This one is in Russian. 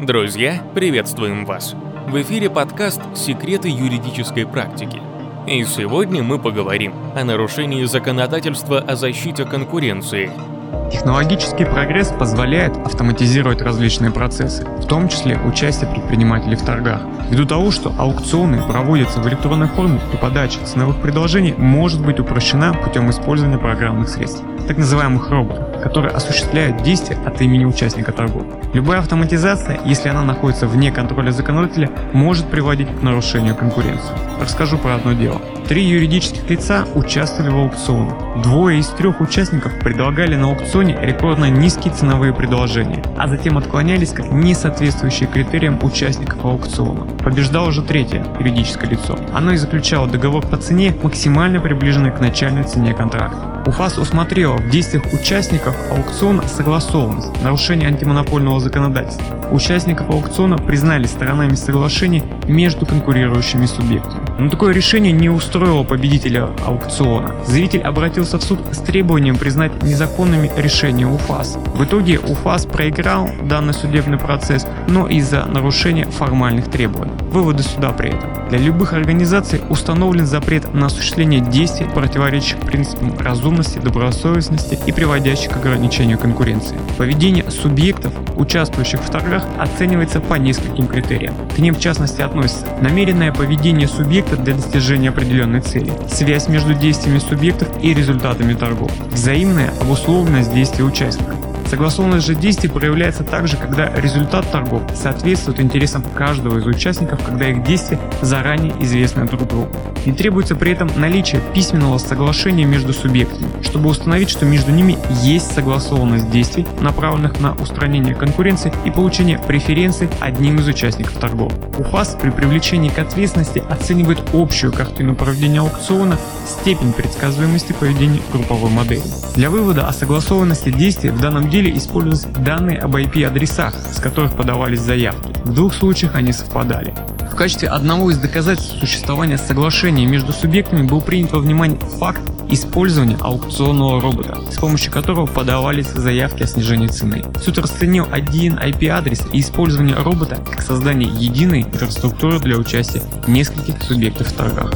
Друзья, приветствуем вас! В эфире подкаст «Секреты юридической практики». И сегодня мы поговорим о нарушении законодательства о защите конкуренции – Технологический прогресс позволяет автоматизировать различные процессы, в том числе участие предпринимателей в торгах. Ввиду того, что аукционы проводятся в электронной форме и подача ценовых предложений может быть упрощена путем использования программных средств, так называемых роботов, которые осуществляют действия от имени участника торгов. Любая автоматизация, если она находится вне контроля законодателя, может приводить к нарушению конкуренции. Расскажу про одно дело. Три юридических лица участвовали в аукционе. Двое из трех участников предлагали на аукционе рекордно низкие ценовые предложения, а затем отклонялись как не соответствующие критериям участников аукциона. Побеждало же третье юридическое лицо. Оно и заключало договор по цене, максимально приближенной к начальной цене контракта. УФАС усмотрела в действиях участников аукциона согласованность, нарушение антимонопольного законодательства. Участников аукциона признали сторонами соглашения между конкурирующими субъектами. Но такое решение не устроило победителя аукциона. Заявитель обратился в суд с требованием признать незаконными решения УФАС. В итоге УФАС проиграл данный судебный процесс, но из-за нарушения формальных требований. Выводы суда при этом. Для любых организаций установлен запрет на осуществление действий, противоречащих принципам разумности, добросовестности и приводящих к ограничению конкуренции. Поведение субъектов, участвующих в торгах, оценивается по нескольким критериям. К ним в частности относятся намеренное поведение субъекта для достижения определенной цели, связь между действиями субъектов и результатами торгов, взаимная обусловленность действий участников, Согласованность же действий проявляется также, когда результат торгов соответствует интересам каждого из участников, когда их действия заранее известны друг другу. И требуется при этом наличие письменного соглашения между субъектами, чтобы установить, что между ними есть согласованность действий, направленных на устранение конкуренции и получение преференций одним из участников торгов. УФАС при привлечении к ответственности оценивает общую картину проведения аукциона, степень предсказуемости поведения групповой модели. Для вывода о согласованности действий в данном деле использовались данные об IP-адресах, с которых подавались заявки. В двух случаях они совпадали. В качестве одного из доказательств существования соглашения между субъектами был принят во внимание факт использования аукционного робота, с помощью которого подавались заявки о снижении цены. Суд расценил один IP-адрес и использование робота как создание единой инфраструктуры для участия нескольких субъектов в торгах.